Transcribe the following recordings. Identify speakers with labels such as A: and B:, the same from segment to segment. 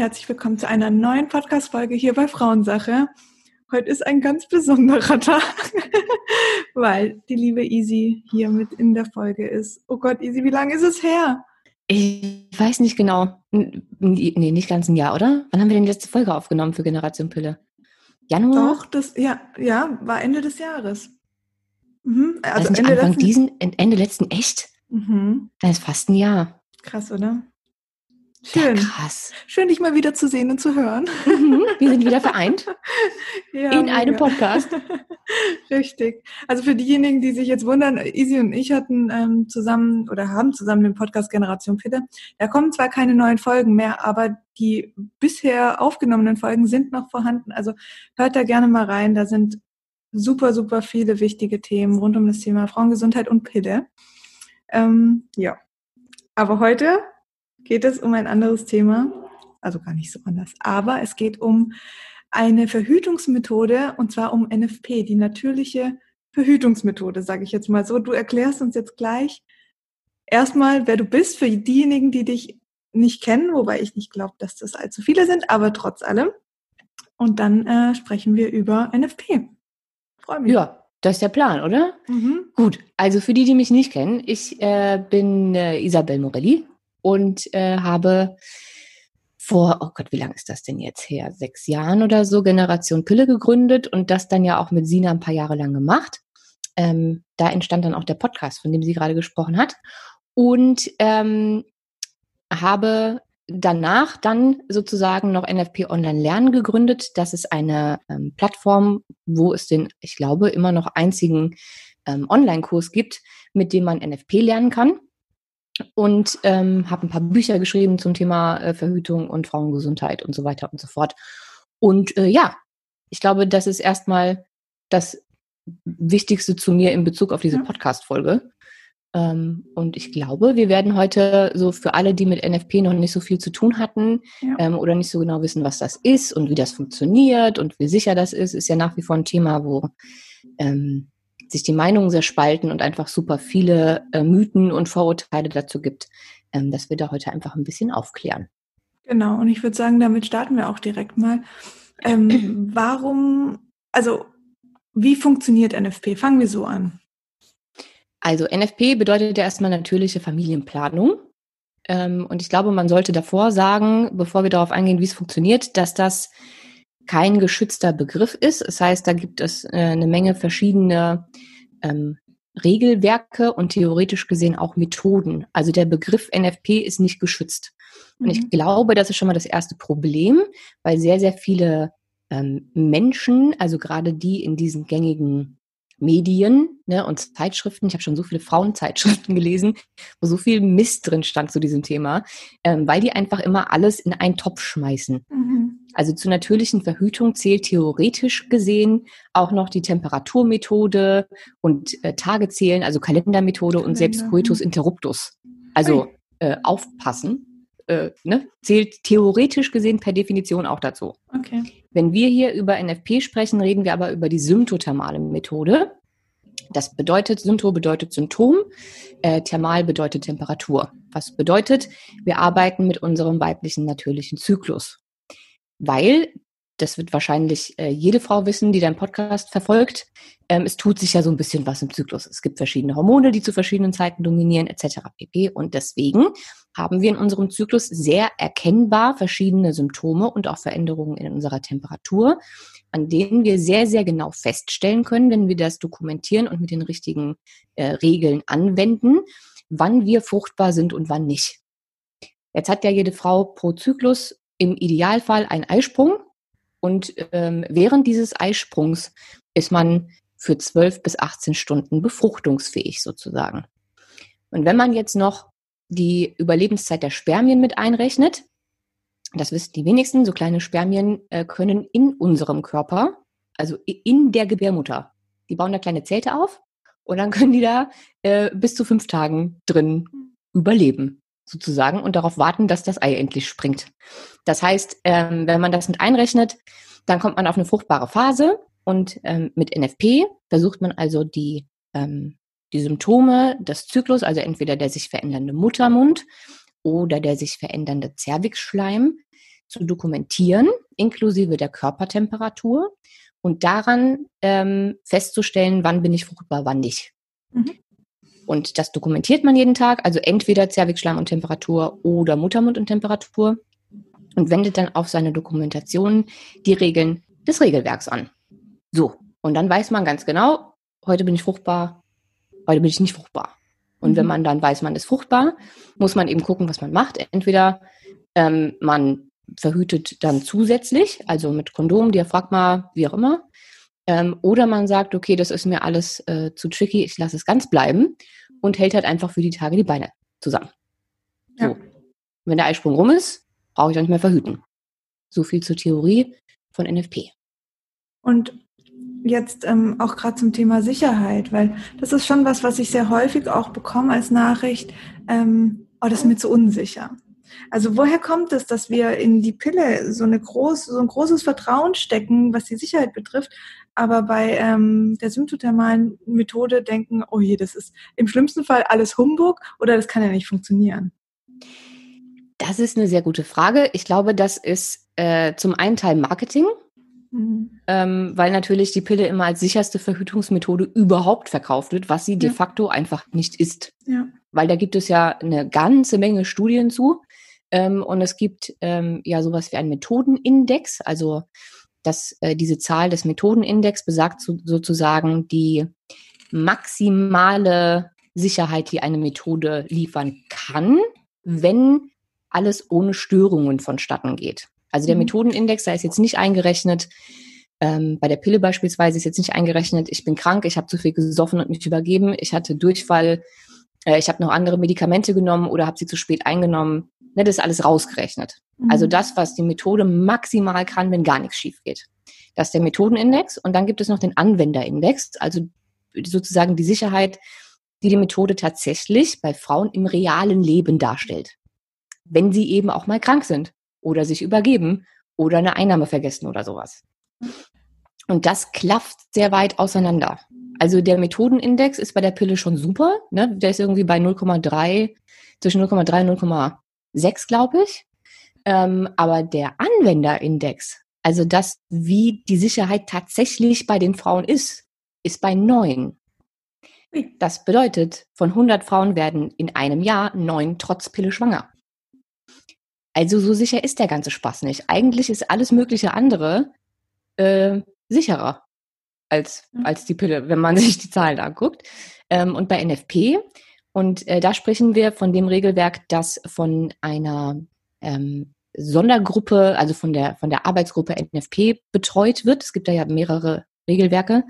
A: herzlich willkommen zu einer neuen Podcast-Folge hier bei Frauensache. Heute ist ein ganz besonderer Tag, weil die liebe Easy hier mit in der Folge ist. Oh Gott, Easy, wie lange ist es her?
B: Ich weiß nicht genau. Nee, nicht ganz ein Jahr, oder? Wann haben wir denn die letzte Folge aufgenommen für Generation Pille?
A: Januar? Doch, das, ja, ja, war Ende des Jahres.
B: Mhm. Also Ende Anfang letzten... diesen, Ende letzten, echt? Mhm. Das ist fast ein Jahr.
A: Krass, oder? Schön. Ja, krass. Schön, dich mal wieder zu sehen und zu hören.
B: Mhm, wir sind wieder vereint. ja, in einem Podcast.
A: Richtig. Also für diejenigen, die sich jetzt wundern, Easy und ich hatten ähm, zusammen oder haben zusammen den Podcast Generation Pille. Da kommen zwar keine neuen Folgen mehr, aber die bisher aufgenommenen Folgen sind noch vorhanden. Also hört da gerne mal rein. Da sind super, super viele wichtige Themen rund um das Thema Frauengesundheit und Pille. Ähm, ja. Aber heute geht es um ein anderes Thema, also gar nicht so anders, aber es geht um eine Verhütungsmethode und zwar um NFP, die natürliche Verhütungsmethode, sage ich jetzt mal so. Du erklärst uns jetzt gleich erstmal, wer du bist, für diejenigen, die dich nicht kennen, wobei ich nicht glaube, dass das allzu viele sind, aber trotz allem. Und dann äh, sprechen wir über NFP.
B: Freue mich. Ja, das ist der Plan, oder? Mhm. Gut, also für die, die mich nicht kennen, ich äh, bin äh, Isabel Morelli, und äh, habe vor, oh Gott, wie lange ist das denn jetzt her? Sechs Jahren oder so Generation Pille gegründet und das dann ja auch mit Sina ein paar Jahre lang gemacht. Ähm, da entstand dann auch der Podcast, von dem sie gerade gesprochen hat. Und ähm, habe danach dann sozusagen noch NFP Online Lernen gegründet. Das ist eine ähm, Plattform, wo es den, ich glaube, immer noch einzigen ähm, Online-Kurs gibt, mit dem man NFP lernen kann und ähm, habe ein paar Bücher geschrieben zum Thema äh, Verhütung und Frauengesundheit und so weiter und so fort. Und äh, ja, ich glaube, das ist erstmal das Wichtigste zu mir in Bezug auf diese Podcast-Folge. Ähm, und ich glaube, wir werden heute so für alle, die mit NFP noch nicht so viel zu tun hatten ja. ähm, oder nicht so genau wissen, was das ist und wie das funktioniert und wie sicher das ist, ist ja nach wie vor ein Thema, wo ähm, sich die Meinungen sehr spalten und einfach super viele äh, Mythen und Vorurteile dazu gibt, ähm, dass wir da heute einfach ein bisschen aufklären.
A: Genau, und ich würde sagen, damit starten wir auch direkt mal. Ähm, warum, also wie funktioniert NFP? Fangen wir so an.
B: Also NFP bedeutet ja erstmal natürliche Familienplanung. Ähm, und ich glaube, man sollte davor sagen, bevor wir darauf eingehen, wie es funktioniert, dass das kein geschützter Begriff ist. Das heißt, da gibt es äh, eine Menge verschiedene ähm, Regelwerke und theoretisch gesehen auch Methoden. Also der Begriff NFP ist nicht geschützt. Mhm. Und ich mhm. glaube, das ist schon mal das erste Problem, weil sehr, sehr viele ähm, Menschen, also gerade die in diesen gängigen Medien ne, und Zeitschriften. Ich habe schon so viele Frauenzeitschriften gelesen, wo so viel Mist drin stand zu diesem Thema, ähm, weil die einfach immer alles in einen Topf schmeißen. Mhm. Also zur natürlichen Verhütung zählt theoretisch gesehen auch noch die Temperaturmethode und äh, Tagezählen, also Kalendermethode Kalender. und selbst Coitus interruptus. Also äh, aufpassen, äh, ne, zählt theoretisch gesehen per Definition auch dazu. Okay. Wenn wir hier über NFP sprechen, reden wir aber über die symptothermale Methode. Das bedeutet, Symptom bedeutet Symptom, äh, Thermal bedeutet Temperatur. Was bedeutet, wir arbeiten mit unserem weiblichen natürlichen Zyklus. Weil das wird wahrscheinlich äh, jede Frau wissen, die deinen Podcast verfolgt. Ähm, es tut sich ja so ein bisschen was im Zyklus. Es gibt verschiedene Hormone, die zu verschiedenen Zeiten dominieren, etc. pp. Und deswegen haben wir in unserem Zyklus sehr erkennbar verschiedene Symptome und auch Veränderungen in unserer Temperatur, an denen wir sehr, sehr genau feststellen können, wenn wir das dokumentieren und mit den richtigen äh, Regeln anwenden, wann wir fruchtbar sind und wann nicht. Jetzt hat ja jede Frau pro Zyklus im Idealfall einen Eisprung und ähm, während dieses Eisprungs ist man für 12 bis 18 Stunden befruchtungsfähig sozusagen. Und wenn man jetzt noch die Überlebenszeit der Spermien mit einrechnet, das wissen die wenigsten, so kleine Spermien äh, können in unserem Körper, also in der Gebärmutter, die bauen da kleine Zelte auf und dann können die da äh, bis zu fünf Tagen drin überleben sozusagen und darauf warten, dass das Ei endlich springt. Das heißt, ähm, wenn man das mit einrechnet, dann kommt man auf eine fruchtbare Phase und ähm, mit NFP versucht man also die, ähm, die Symptome des Zyklus, also entweder der sich verändernde Muttermund oder der sich verändernde Zervixschleim, zu dokumentieren, inklusive der Körpertemperatur und daran ähm, festzustellen, wann bin ich fruchtbar, wann nicht. Mhm. Und das dokumentiert man jeden Tag, also entweder Zervixschleim und Temperatur oder Muttermund und Temperatur und wendet dann auf seine Dokumentation die Regeln des Regelwerks an. So, und dann weiß man ganz genau, heute bin ich fruchtbar, heute bin ich nicht fruchtbar. Und mhm. wenn man dann weiß, man ist fruchtbar, muss man eben gucken, was man macht. Entweder ähm, man verhütet dann zusätzlich, also mit Kondom, Diaphragma, wie auch immer. Ähm, oder man sagt, okay, das ist mir alles äh, zu tricky, ich lasse es ganz bleiben und hält halt einfach für die Tage die Beine zusammen. Ja. So. Wenn der Eisprung rum ist, brauche ich auch nicht mehr verhüten. So viel zur Theorie von NFP.
A: Und jetzt ähm, auch gerade zum Thema Sicherheit, weil das ist schon was, was ich sehr häufig auch bekomme als Nachricht. Ähm, oh, das ist mir zu unsicher. Also woher kommt es, dass wir in die Pille so, eine groß, so ein großes Vertrauen stecken, was die Sicherheit betrifft, aber bei ähm, der symptothermalen Methode denken, oh je, das ist im schlimmsten Fall alles Humbug oder das kann ja nicht funktionieren?
B: Das ist eine sehr gute Frage. Ich glaube, das ist äh, zum einen Teil Marketing. Mhm. Ähm, weil natürlich die Pille immer als sicherste Verhütungsmethode überhaupt verkauft wird, was sie ja. de facto einfach nicht ist. Ja. Weil da gibt es ja eine ganze Menge Studien zu. Ähm, und es gibt ähm, ja sowas wie einen Methodenindex, also dass äh, diese Zahl des Methodenindex besagt so, sozusagen die maximale Sicherheit, die eine Methode liefern kann, wenn alles ohne Störungen vonstatten geht. Also der mhm. Methodenindex, da ist jetzt nicht eingerechnet, ähm, bei der Pille beispielsweise ist jetzt nicht eingerechnet, ich bin krank, ich habe zu viel gesoffen und mich übergeben, ich hatte Durchfall, äh, ich habe noch andere Medikamente genommen oder habe sie zu spät eingenommen. Ne, das ist alles rausgerechnet. Mhm. Also das, was die Methode maximal kann, wenn gar nichts schief geht. Das ist der Methodenindex und dann gibt es noch den Anwenderindex, also sozusagen die Sicherheit, die die Methode tatsächlich bei Frauen im realen Leben darstellt. Wenn sie eben auch mal krank sind oder sich übergeben oder eine Einnahme vergessen oder sowas. Und das klafft sehr weit auseinander. Also der Methodenindex ist bei der Pille schon super. Ne? Der ist irgendwie bei 0,3, zwischen 0,3 und 0,6, glaube ich. Ähm, aber der Anwenderindex, also das, wie die Sicherheit tatsächlich bei den Frauen ist, ist bei 9. Das bedeutet, von 100 Frauen werden in einem Jahr 9 trotz Pille schwanger. Also so sicher ist der ganze Spaß nicht. Eigentlich ist alles mögliche andere äh, sicherer als, mhm. als die Pille, wenn man sich die Zahlen anguckt. Ähm, und bei NFP, und äh, da sprechen wir von dem Regelwerk, das von einer ähm, Sondergruppe, also von der, von der Arbeitsgruppe NFP betreut wird. Es gibt da ja mehrere Regelwerke.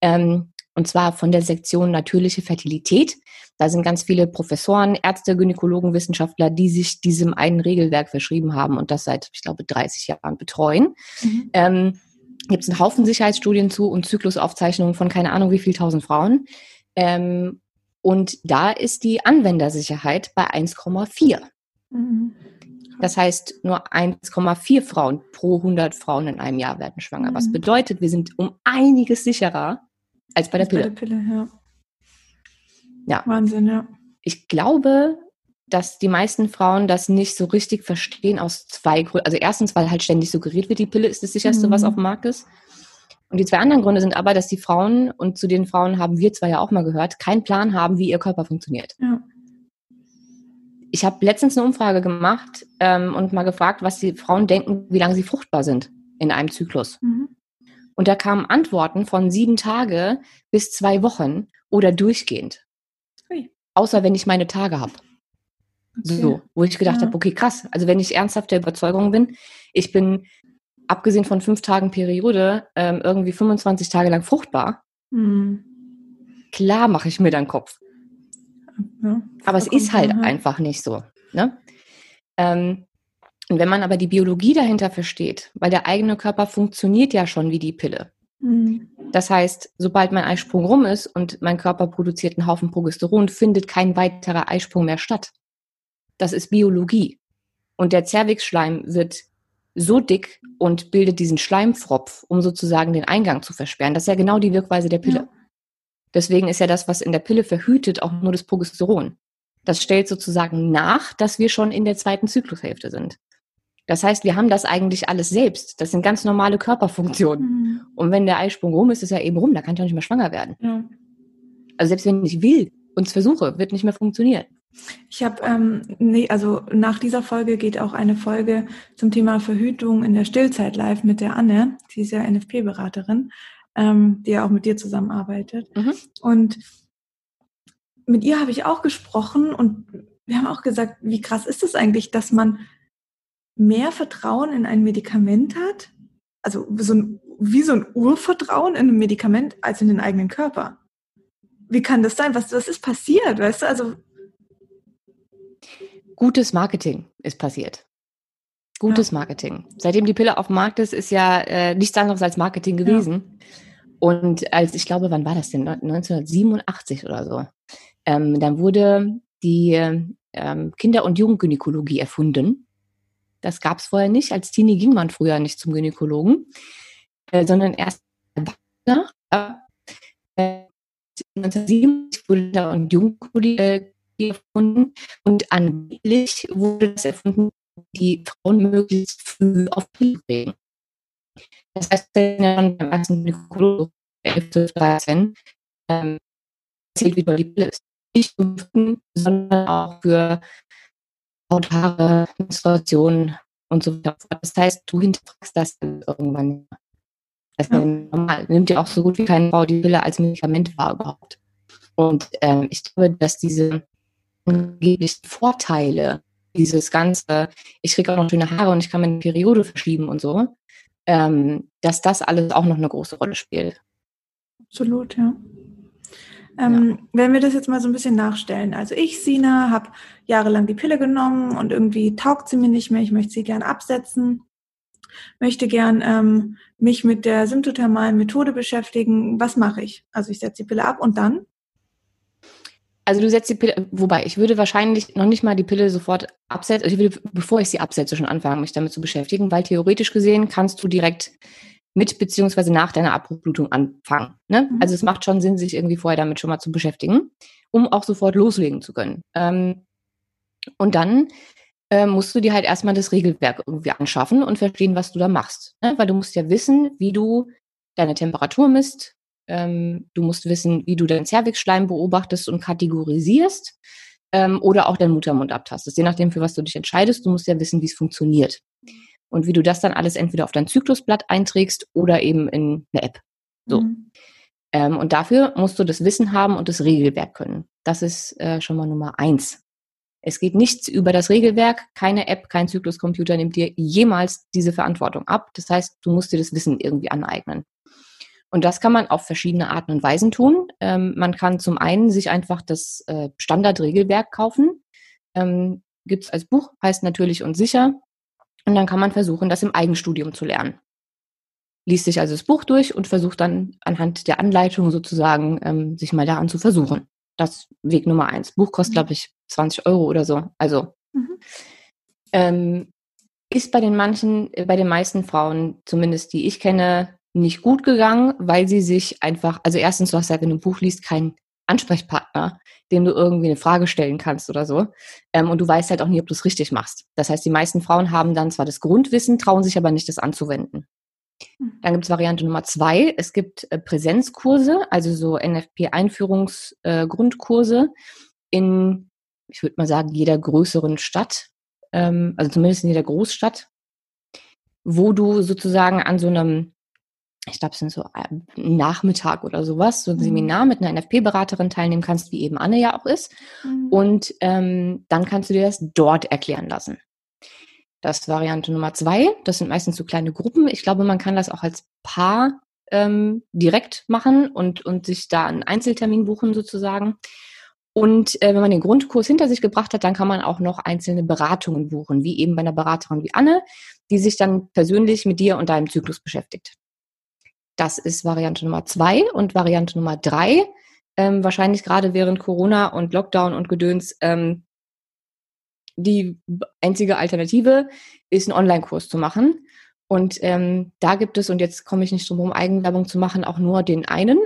B: Ähm, und zwar von der Sektion natürliche Fertilität. Da sind ganz viele Professoren, Ärzte, Gynäkologen, Wissenschaftler, die sich diesem einen Regelwerk verschrieben haben und das seit, ich glaube, 30 Jahren betreuen. Mhm. Ähm, Gibt es einen Haufen Sicherheitsstudien zu und Zyklusaufzeichnungen von keine Ahnung wie viel tausend Frauen. Ähm, und da ist die Anwendersicherheit bei 1,4. Mhm. Das heißt, nur 1,4 Frauen pro 100 Frauen in einem Jahr werden schwanger. Mhm. Was bedeutet, wir sind um einiges sicherer als bei der als Pille. Bei der Pille ja. Ja. Wahnsinn, ja. Ich glaube, dass die meisten Frauen das nicht so richtig verstehen aus zwei Gründen. Also erstens, weil halt ständig suggeriert wird, die Pille ist das sicherste, mhm. was auf dem Markt ist. Und die zwei anderen Gründe sind aber, dass die Frauen, und zu den Frauen haben wir zwar ja auch mal gehört, keinen Plan haben, wie ihr Körper funktioniert. Ja. Ich habe letztens eine Umfrage gemacht ähm, und mal gefragt, was die Frauen denken, wie lange sie fruchtbar sind in einem Zyklus. Mhm. Und da kamen Antworten von sieben Tage bis zwei Wochen oder durchgehend. Außer wenn ich meine Tage habe. So, wo ich gedacht ja. habe, okay, krass. Also wenn ich ernsthaft der Überzeugung bin, ich bin abgesehen von fünf Tagen Periode ähm, irgendwie 25 Tage lang fruchtbar. Mhm. Klar mache ich mir dann Kopf. Ja, aber es ist halt ja. einfach nicht so. Ne? Ähm, und wenn man aber die Biologie dahinter versteht, weil der eigene Körper funktioniert ja schon wie die Pille. Mhm. Das heißt, sobald mein Eisprung rum ist und mein Körper produziert einen Haufen Progesteron, findet kein weiterer Eisprung mehr statt. Das ist Biologie. Und der Zervixschleim wird so dick und bildet diesen Schleimfropf, um sozusagen den Eingang zu versperren. Das ist ja genau die Wirkweise der Pille. Ja. Deswegen ist ja das, was in der Pille verhütet, auch nur das Progesteron. Das stellt sozusagen nach, dass wir schon in der zweiten Zyklushälfte sind. Das heißt, wir haben das eigentlich alles selbst. Das sind ganz normale Körperfunktionen. Mhm. Und wenn der Eisprung rum ist, ist er eben rum, da kann ich auch nicht mehr schwanger werden. Ja. Also selbst wenn ich will und es versuche, wird nicht mehr funktionieren.
A: Ich habe, ähm, nee, also nach dieser Folge geht auch eine Folge zum Thema Verhütung in der Stillzeit live mit der Anne. Sie ist ja NFP-Beraterin, ähm, die ja auch mit dir zusammenarbeitet. Mhm. Und mit ihr habe ich auch gesprochen und wir haben auch gesagt, wie krass ist es das eigentlich, dass man mehr Vertrauen in ein Medikament hat, also so ein, wie so ein Urvertrauen in ein Medikament als in den eigenen Körper. Wie kann das sein? Was, was ist passiert? Weißt du, also
B: gutes Marketing ist passiert. Gutes ja. Marketing. Seitdem die Pille auf dem Markt ist, ist ja äh, nichts anderes als Marketing gewesen. Ja. Und als, ich glaube, wann war das denn? 1987 oder so. Ähm, dann wurde die ähm, Kinder- und Jugendgynäkologie erfunden. Das gab es vorher nicht. Als Teenie ging man früher nicht zum Gynäkologen, äh, sondern erst nach. Äh, 1977 wurde Kinder- und Jugendgynäkologie erfunden und angeblich wurde das erfunden, die Frauen möglichst früh auf Pille bringen. Das heißt, wenn dann beim ersten Gynäkologen 11, 12, 13 ähm, erzählt, wie toll die Pille ist. Nicht nur sondern auch für Haut, Haare, Menstruation und so weiter. Das heißt, du hinterfragst das irgendwann. Das ist ja. normal. Nimmt ja auch so gut wie keine Frau die Pille als Medikament wahr überhaupt. Und ähm, ich glaube, dass diese angeblichen Vorteile, dieses ganze, ich kriege auch noch schöne Haare und ich kann meine Periode verschieben und so, ähm, dass das alles auch noch eine große Rolle spielt.
A: Absolut, ja. Ähm, ja. Wenn wir das jetzt mal so ein bisschen nachstellen. Also ich, Sina, habe jahrelang die Pille genommen und irgendwie taugt sie mir nicht mehr. Ich möchte sie gern absetzen, möchte gern ähm, mich mit der symptothermalen Methode beschäftigen. Was mache ich? Also ich setze die Pille ab und dann?
B: Also du setzt die Pille, wobei ich würde wahrscheinlich noch nicht mal die Pille sofort absetzen. Also ich würde, bevor ich sie absetze, schon anfangen, mich damit zu beschäftigen, weil theoretisch gesehen kannst du direkt mit beziehungsweise nach deiner Abbruchblutung anfangen. Ne? Mhm. Also es macht schon Sinn, sich irgendwie vorher damit schon mal zu beschäftigen, um auch sofort loslegen zu können. Ähm, und dann äh, musst du dir halt erstmal das Regelwerk irgendwie anschaffen und verstehen, was du da machst. Ne? Weil du musst ja wissen, wie du deine Temperatur misst. Ähm, du musst wissen, wie du deinen Zervixschleim beobachtest und kategorisierst ähm, oder auch deinen Muttermund abtastest. Je nachdem, für was du dich entscheidest, du musst ja wissen, wie es funktioniert und wie du das dann alles entweder auf dein Zyklusblatt einträgst oder eben in eine App. So. Mhm. Ähm, und dafür musst du das Wissen haben und das Regelwerk können. Das ist äh, schon mal Nummer eins. Es geht nichts über das Regelwerk. Keine App, kein Zykluscomputer nimmt dir jemals diese Verantwortung ab. Das heißt, du musst dir das Wissen irgendwie aneignen. Und das kann man auf verschiedene Arten und Weisen tun. Ähm, man kann zum einen sich einfach das äh, Standardregelwerk kaufen. Ähm, Gibt es als Buch, heißt natürlich und sicher. Und dann kann man versuchen, das im Eigenstudium zu lernen. Liest sich also das Buch durch und versucht dann anhand der Anleitung sozusagen, ähm, sich mal daran zu versuchen. Das Weg Nummer eins. Buch kostet, mhm. glaube ich, 20 Euro oder so. Also mhm. ähm, ist bei den manchen, äh, bei den meisten Frauen, zumindest die ich kenne, nicht gut gegangen, weil sie sich einfach, also erstens, du hast ja, wenn du ein Buch liest, kein Ansprechpartner, dem du irgendwie eine Frage stellen kannst oder so. Ähm, und du weißt halt auch nie, ob du es richtig machst. Das heißt, die meisten Frauen haben dann zwar das Grundwissen, trauen sich aber nicht, das anzuwenden. Mhm. Dann gibt es Variante Nummer zwei. Es gibt äh, Präsenzkurse, also so NFP-Einführungsgrundkurse äh, in, ich würde mal sagen, jeder größeren Stadt, ähm, also zumindest in jeder Großstadt, wo du sozusagen an so einem ich glaube, es sind so äh, Nachmittag oder sowas, so ein mhm. Seminar mit einer NFP-Beraterin teilnehmen kannst, wie eben Anne ja auch ist. Mhm. Und ähm, dann kannst du dir das dort erklären lassen. Das ist Variante Nummer zwei. Das sind meistens so kleine Gruppen. Ich glaube, man kann das auch als Paar ähm, direkt machen und, und sich da einen Einzeltermin buchen sozusagen. Und äh, wenn man den Grundkurs hinter sich gebracht hat, dann kann man auch noch einzelne Beratungen buchen, wie eben bei einer Beraterin wie Anne, die sich dann persönlich mit dir und deinem Zyklus beschäftigt. Das ist Variante Nummer zwei. Und Variante Nummer drei, ähm, wahrscheinlich gerade während Corona und Lockdown und Gedöns, ähm, die einzige Alternative ist, einen Online-Kurs zu machen. Und ähm, da gibt es, und jetzt komme ich nicht drum herum, Eigenwerbung zu machen, auch nur den einen, mhm.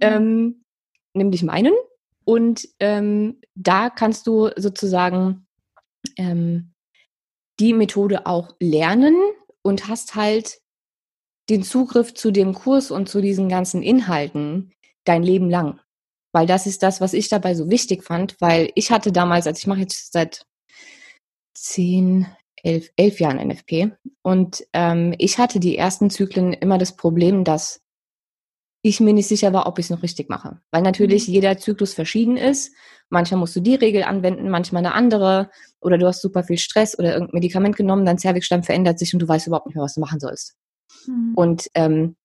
B: ähm, nämlich meinen. Und ähm, da kannst du sozusagen ähm, die Methode auch lernen und hast halt den Zugriff zu dem Kurs und zu diesen ganzen Inhalten dein Leben lang. Weil das ist das, was ich dabei so wichtig fand, weil ich hatte damals, also ich mache jetzt seit zehn, elf, elf Jahren NFP und ähm, ich hatte die ersten Zyklen immer das Problem, dass ich mir nicht sicher war, ob ich es noch richtig mache. Weil natürlich mhm. jeder Zyklus verschieden ist. Manchmal musst du die Regel anwenden, manchmal eine andere. Oder du hast super viel Stress oder irgendein Medikament genommen, dein Zervixstamm verändert sich und du weißt überhaupt nicht mehr, was du machen sollst. Mhm. Und ähm,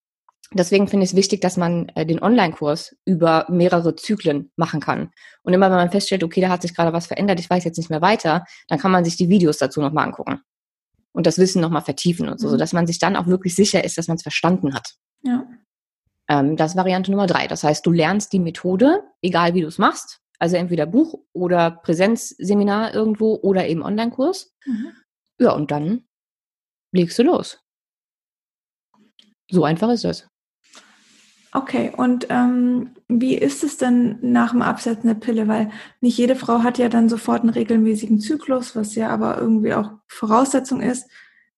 B: deswegen finde ich es wichtig, dass man äh, den Online-Kurs über mehrere Zyklen machen kann. Und immer wenn man feststellt, okay, da hat sich gerade was verändert, ich weiß jetzt nicht mehr weiter, dann kann man sich die Videos dazu nochmal angucken. Und das Wissen nochmal vertiefen und so, mhm. sodass man sich dann auch wirklich sicher ist, dass man es verstanden hat. Ja. Ähm, das ist Variante Nummer drei. Das heißt, du lernst die Methode, egal wie du es machst. Also entweder Buch oder Präsenzseminar irgendwo oder eben Online-Kurs. Mhm. Ja, und dann legst du los. So einfach ist das.
A: Okay, und ähm, wie ist es denn nach dem Absetzen der Pille? Weil nicht jede Frau hat ja dann sofort einen regelmäßigen Zyklus, was ja aber irgendwie auch Voraussetzung ist.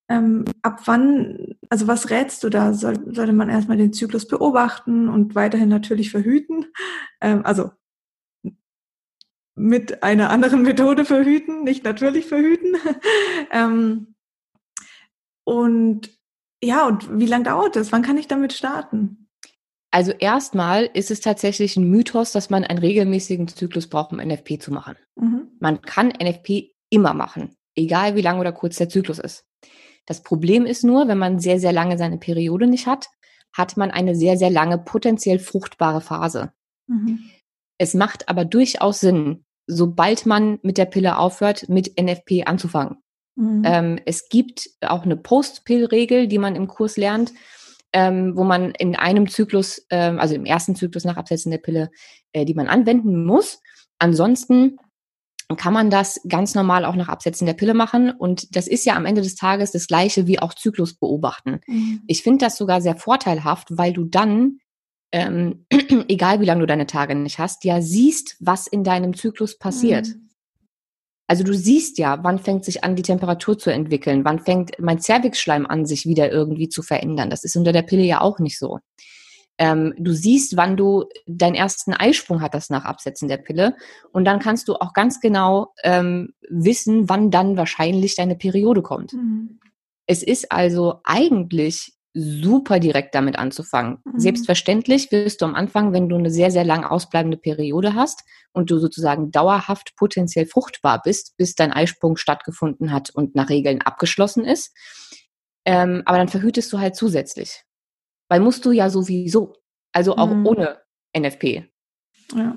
A: Ähm, ab wann, also was rätst du da? Soll, sollte man erstmal den Zyklus beobachten und weiterhin natürlich verhüten? Ähm, also mit einer anderen Methode verhüten, nicht natürlich verhüten. ähm, und ja, und wie lange dauert das? Wann kann ich damit starten?
B: Also erstmal ist es tatsächlich ein Mythos, dass man einen regelmäßigen Zyklus braucht, um NFP zu machen. Mhm. Man kann NFP immer machen, egal wie lang oder kurz der Zyklus ist. Das Problem ist nur, wenn man sehr, sehr lange seine Periode nicht hat, hat man eine sehr, sehr lange potenziell fruchtbare Phase. Mhm. Es macht aber durchaus Sinn, sobald man mit der Pille aufhört, mit NFP anzufangen. Mhm. Ähm, es gibt auch eine Post-Pill-Regel, die man im Kurs lernt, ähm, wo man in einem Zyklus, ähm, also im ersten Zyklus nach Absetzen der Pille, äh, die man anwenden muss. Ansonsten kann man das ganz normal auch nach Absetzen der Pille machen. Und das ist ja am Ende des Tages das gleiche wie auch Zyklus beobachten. Mhm. Ich finde das sogar sehr vorteilhaft, weil du dann, ähm, egal wie lange du deine Tage nicht hast, ja siehst, was in deinem Zyklus passiert. Mhm. Also du siehst ja, wann fängt sich an, die Temperatur zu entwickeln, wann fängt mein Zervixschleim an, sich wieder irgendwie zu verändern. Das ist unter der Pille ja auch nicht so. Ähm, du siehst, wann du deinen ersten Eisprung hattest nach Absetzen der Pille. Und dann kannst du auch ganz genau ähm, wissen, wann dann wahrscheinlich deine Periode kommt. Mhm. Es ist also eigentlich super direkt damit anzufangen. Mhm. Selbstverständlich wirst du am Anfang, wenn du eine sehr, sehr lang ausbleibende Periode hast und du sozusagen dauerhaft potenziell fruchtbar bist, bis dein Eisprung stattgefunden hat und nach Regeln abgeschlossen ist. Ähm, aber dann verhütest du halt zusätzlich. Weil musst du ja sowieso. Also auch mhm. ohne NFP. Ja.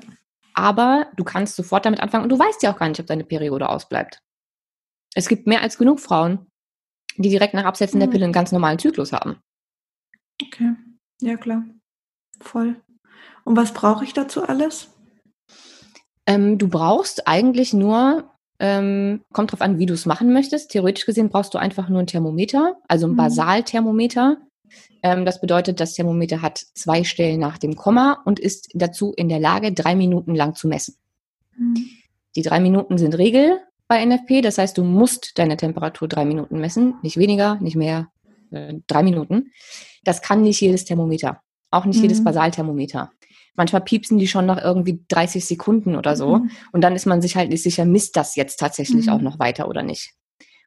B: Aber du kannst sofort damit anfangen und du weißt ja auch gar nicht, ob deine Periode ausbleibt. Es gibt mehr als genug Frauen, die direkt nach Absetzen mhm. der Pille einen ganz normalen Zyklus haben.
A: Okay, ja klar. Voll. Und was brauche ich dazu alles?
B: Ähm, du brauchst eigentlich nur, ähm, kommt drauf an, wie du es machen möchtest. Theoretisch gesehen brauchst du einfach nur ein Thermometer, also ein mhm. Basalthermometer. Ähm, das bedeutet, das Thermometer hat zwei Stellen nach dem Komma und ist dazu in der Lage, drei Minuten lang zu messen. Mhm. Die drei Minuten sind Regel bei NFP, das heißt, du musst deine Temperatur drei Minuten messen, nicht weniger, nicht mehr, äh, drei Minuten. Das kann nicht jedes Thermometer, auch nicht mhm. jedes Basalthermometer. Manchmal piepsen die schon nach irgendwie 30 Sekunden oder so. Mhm. Und dann ist man sich halt nicht sicher, misst das jetzt tatsächlich mhm. auch noch weiter oder nicht.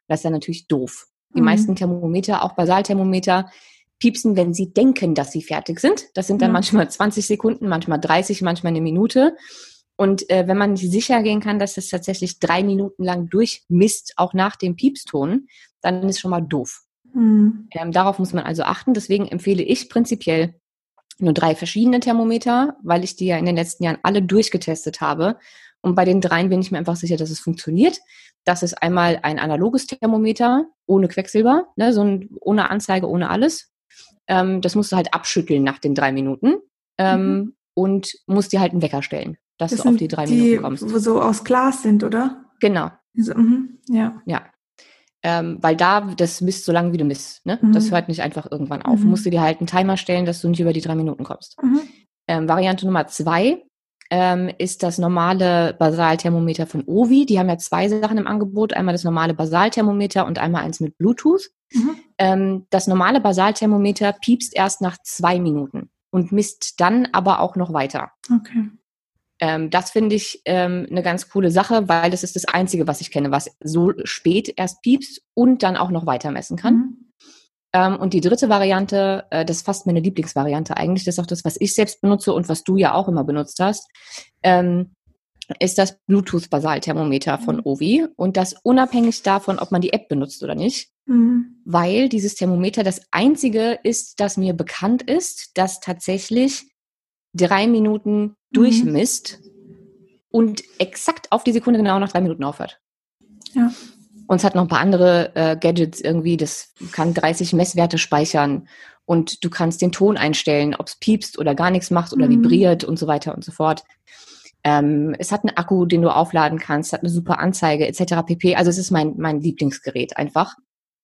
B: Das ist dann natürlich doof. Die mhm. meisten Thermometer, auch Basalthermometer, piepsen, wenn sie denken, dass sie fertig sind. Das sind dann ja. manchmal 20 Sekunden, manchmal 30, manchmal eine Minute. Und äh, wenn man sicher gehen kann, dass es tatsächlich drei Minuten lang durchmisst, auch nach dem Piepston, dann ist schon mal doof. Mhm. Ähm, darauf muss man also achten. Deswegen empfehle ich prinzipiell nur drei verschiedene Thermometer, weil ich die ja in den letzten Jahren alle durchgetestet habe. Und bei den dreien bin ich mir einfach sicher, dass es funktioniert. Das ist einmal ein analoges Thermometer ohne Quecksilber, ne, so ein, ohne Anzeige, ohne alles. Ähm, das musst du halt abschütteln nach den drei Minuten ähm, mhm. und musst dir halt einen Wecker stellen, dass das du auf die drei
A: die,
B: Minuten kommst.
A: Die so aus Glas sind, oder?
B: Genau.
A: Also, mhm, ja.
B: Ja. Ähm, weil da, das misst so lange, wie du misst. Ne? Mhm. Das hört nicht einfach irgendwann auf. Mhm. Musst du dir halt einen Timer stellen, dass du nicht über die drei Minuten kommst. Mhm. Ähm, Variante Nummer zwei ähm, ist das normale Basalthermometer von Ovi. Die haben ja zwei Sachen im Angebot. Einmal das normale Basalthermometer und einmal eins mit Bluetooth. Mhm. Ähm, das normale Basalthermometer piepst erst nach zwei Minuten und misst dann aber auch noch weiter.
A: Okay.
B: Ähm, das finde ich ähm, eine ganz coole Sache, weil das ist das Einzige, was ich kenne, was so spät erst piepst und dann auch noch weiter messen kann. Mhm. Ähm, und die dritte Variante, äh, das ist fast meine Lieblingsvariante eigentlich, das ist auch das, was ich selbst benutze und was du ja auch immer benutzt hast, ähm, ist das Bluetooth-Basalthermometer von mhm. Ovi und das unabhängig davon, ob man die App benutzt oder nicht, mhm. weil dieses Thermometer das einzige ist, das mir bekannt ist, das tatsächlich drei Minuten mhm. durchmisst und exakt auf die Sekunde genau nach drei Minuten aufhört.
A: Ja.
B: Und es hat noch ein paar andere äh, Gadgets irgendwie, das kann 30 Messwerte speichern und du kannst den Ton einstellen, ob es piepst oder gar nichts macht oder mhm. vibriert und so weiter und so fort. Ähm, es hat einen Akku, den du aufladen kannst, hat eine super Anzeige etc. pp. Also es ist mein, mein Lieblingsgerät einfach.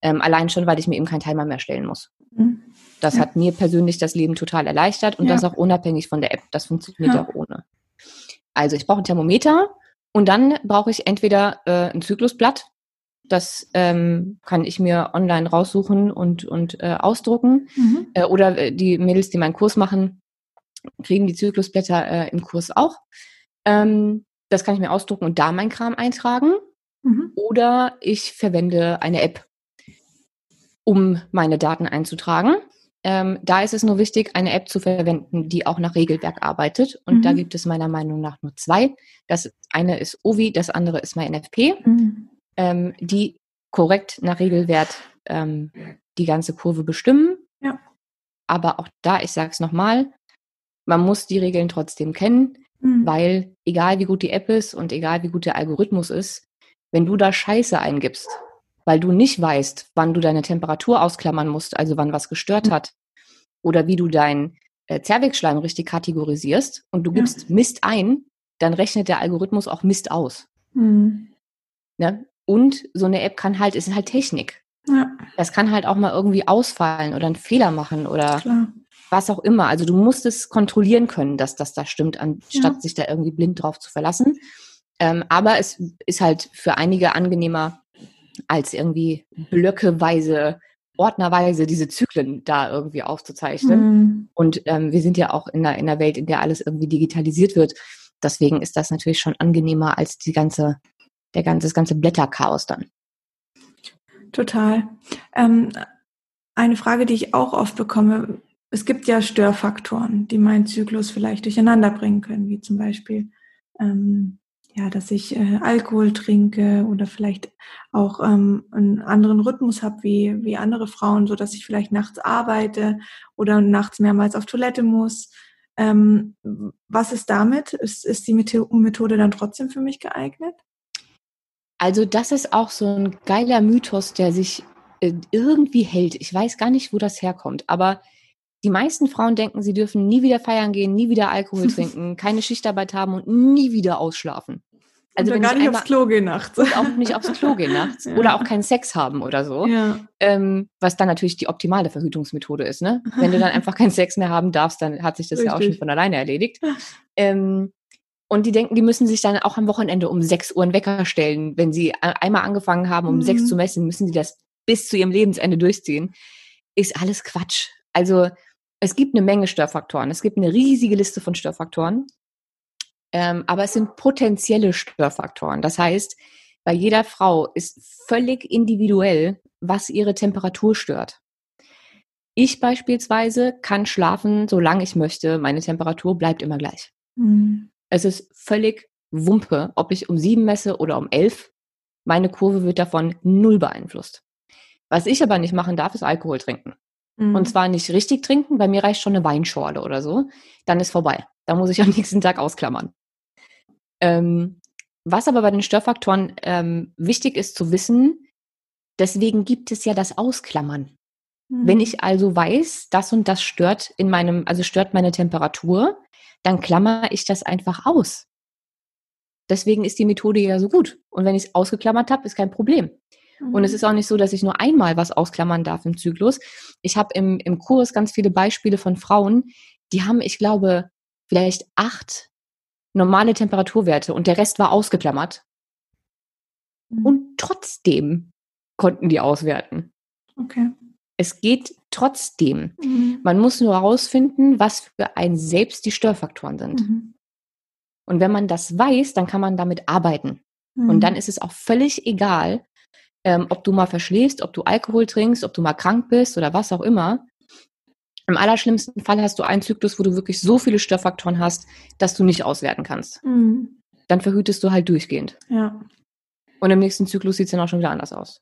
B: Ähm, allein schon, weil ich mir eben keinen Timer mehr stellen muss. Mhm. Das ja. hat mir persönlich das Leben total erleichtert und ja. das auch unabhängig von der App. Das funktioniert ja. auch ohne. Also ich brauche ein Thermometer und dann brauche ich entweder äh, ein Zyklusblatt, das ähm, kann ich mir online raussuchen und, und äh, ausdrucken. Mhm. Äh, oder äh, die Mädels, die meinen Kurs machen, kriegen die Zyklusblätter äh, im Kurs auch. Ähm, das kann ich mir ausdrucken und da mein Kram eintragen. Mhm. Oder ich verwende eine App, um meine Daten einzutragen. Ähm, da ist es nur wichtig, eine App zu verwenden, die auch nach Regelwerk arbeitet. Und mhm. da gibt es meiner Meinung nach nur zwei. Das eine ist Ovi, das andere ist MyNFP. Mhm ähm, die korrekt nach Regelwert ähm, die ganze Kurve bestimmen.
A: Ja.
B: Aber auch da, ich sage es nochmal, man muss die Regeln trotzdem kennen, mhm. weil egal wie gut die App ist und egal wie gut der Algorithmus ist, wenn du da Scheiße eingibst, weil du nicht weißt, wann du deine Temperatur ausklammern musst, also wann was gestört mhm. hat, oder wie du deinen äh, Zervixschleim richtig kategorisierst und du gibst ja. Mist ein, dann rechnet der Algorithmus auch Mist aus. Mhm. Ne? Und so eine App kann halt, ist halt Technik. Ja. Das kann halt auch mal irgendwie ausfallen oder einen Fehler machen oder Klar. was auch immer. Also du musst es kontrollieren können, dass das da stimmt, anstatt ja. sich da irgendwie blind drauf zu verlassen. Ähm, aber es ist halt für einige angenehmer, als irgendwie blöckeweise, ordnerweise diese Zyklen da irgendwie aufzuzeichnen. Mhm. Und ähm, wir sind ja auch in einer, in einer Welt, in der alles irgendwie digitalisiert wird. Deswegen ist das natürlich schon angenehmer als die ganze der ganze, das ganze Blätterchaos dann.
A: Total. Ähm, eine Frage, die ich auch oft bekomme, es gibt ja Störfaktoren, die meinen Zyklus vielleicht durcheinander bringen können, wie zum Beispiel, ähm, ja, dass ich äh, Alkohol trinke oder vielleicht auch ähm, einen anderen Rhythmus habe wie, wie andere Frauen, so dass ich vielleicht nachts arbeite oder nachts mehrmals auf Toilette muss. Ähm, was ist damit? Ist, ist die Methode dann trotzdem für mich geeignet?
B: Also das ist auch so ein geiler Mythos, der sich äh, irgendwie hält. Ich weiß gar nicht, wo das herkommt, aber die meisten Frauen denken, sie dürfen nie wieder feiern gehen, nie wieder Alkohol trinken, keine Schichtarbeit haben und nie wieder ausschlafen.
A: Also oder gar nicht einmal, aufs Klo gehen nachts.
B: Und auch nicht aufs Klo gehen nachts. Ja. Oder auch keinen Sex haben oder so. Ja. Ähm, was dann natürlich die optimale Verhütungsmethode ist. Ne? Wenn du dann einfach keinen Sex mehr haben darfst, dann hat sich das Richtig. ja auch schon von alleine erledigt. Ähm, und die denken, die müssen sich dann auch am Wochenende um 6 Uhr einen Wecker stellen. Wenn sie einmal angefangen haben, um mhm. 6 zu messen, müssen sie das bis zu ihrem Lebensende durchziehen. Ist alles Quatsch. Also es gibt eine Menge Störfaktoren. Es gibt eine riesige Liste von Störfaktoren. Ähm, aber es sind potenzielle Störfaktoren. Das heißt, bei jeder Frau ist völlig individuell, was ihre Temperatur stört. Ich beispielsweise kann schlafen, solange ich möchte. Meine Temperatur bleibt immer gleich. Mhm. Es ist völlig Wumpe, ob ich um sieben messe oder um elf. Meine Kurve wird davon null beeinflusst. Was ich aber nicht machen darf, ist Alkohol trinken. Mhm. Und zwar nicht richtig trinken, bei mir reicht schon eine Weinschorle oder so. Dann ist vorbei. Da muss ich am nächsten Tag ausklammern. Ähm, was aber bei den Störfaktoren ähm, wichtig ist zu wissen, deswegen gibt es ja das Ausklammern. Mhm. Wenn ich also weiß, das und das stört in meinem, also stört meine Temperatur, dann klammer ich das einfach aus. Deswegen ist die Methode ja so gut. Und wenn ich es ausgeklammert habe, ist kein Problem. Mhm. Und es mhm. ist auch nicht so, dass ich nur einmal was ausklammern darf im Zyklus. Ich habe im, im Kurs ganz viele Beispiele von Frauen, die haben, ich glaube, vielleicht acht normale Temperaturwerte und der Rest war ausgeklammert.
A: Mhm.
B: Und trotzdem konnten die auswerten.
A: Okay.
B: Es geht trotzdem.
A: Mhm.
B: Man muss nur herausfinden, was für ein selbst die Störfaktoren sind.
A: Mhm.
B: Und wenn man das weiß, dann kann man damit arbeiten.
A: Mhm.
B: Und dann ist es auch völlig egal, ähm, ob du mal verschläfst, ob du Alkohol trinkst, ob du mal krank bist oder was auch immer. Im allerschlimmsten Fall hast du einen Zyklus, wo du wirklich so viele Störfaktoren hast, dass du nicht auswerten kannst.
A: Mhm.
B: Dann verhütest du halt durchgehend.
A: Ja.
B: Und im nächsten Zyklus sieht es dann auch schon wieder anders aus.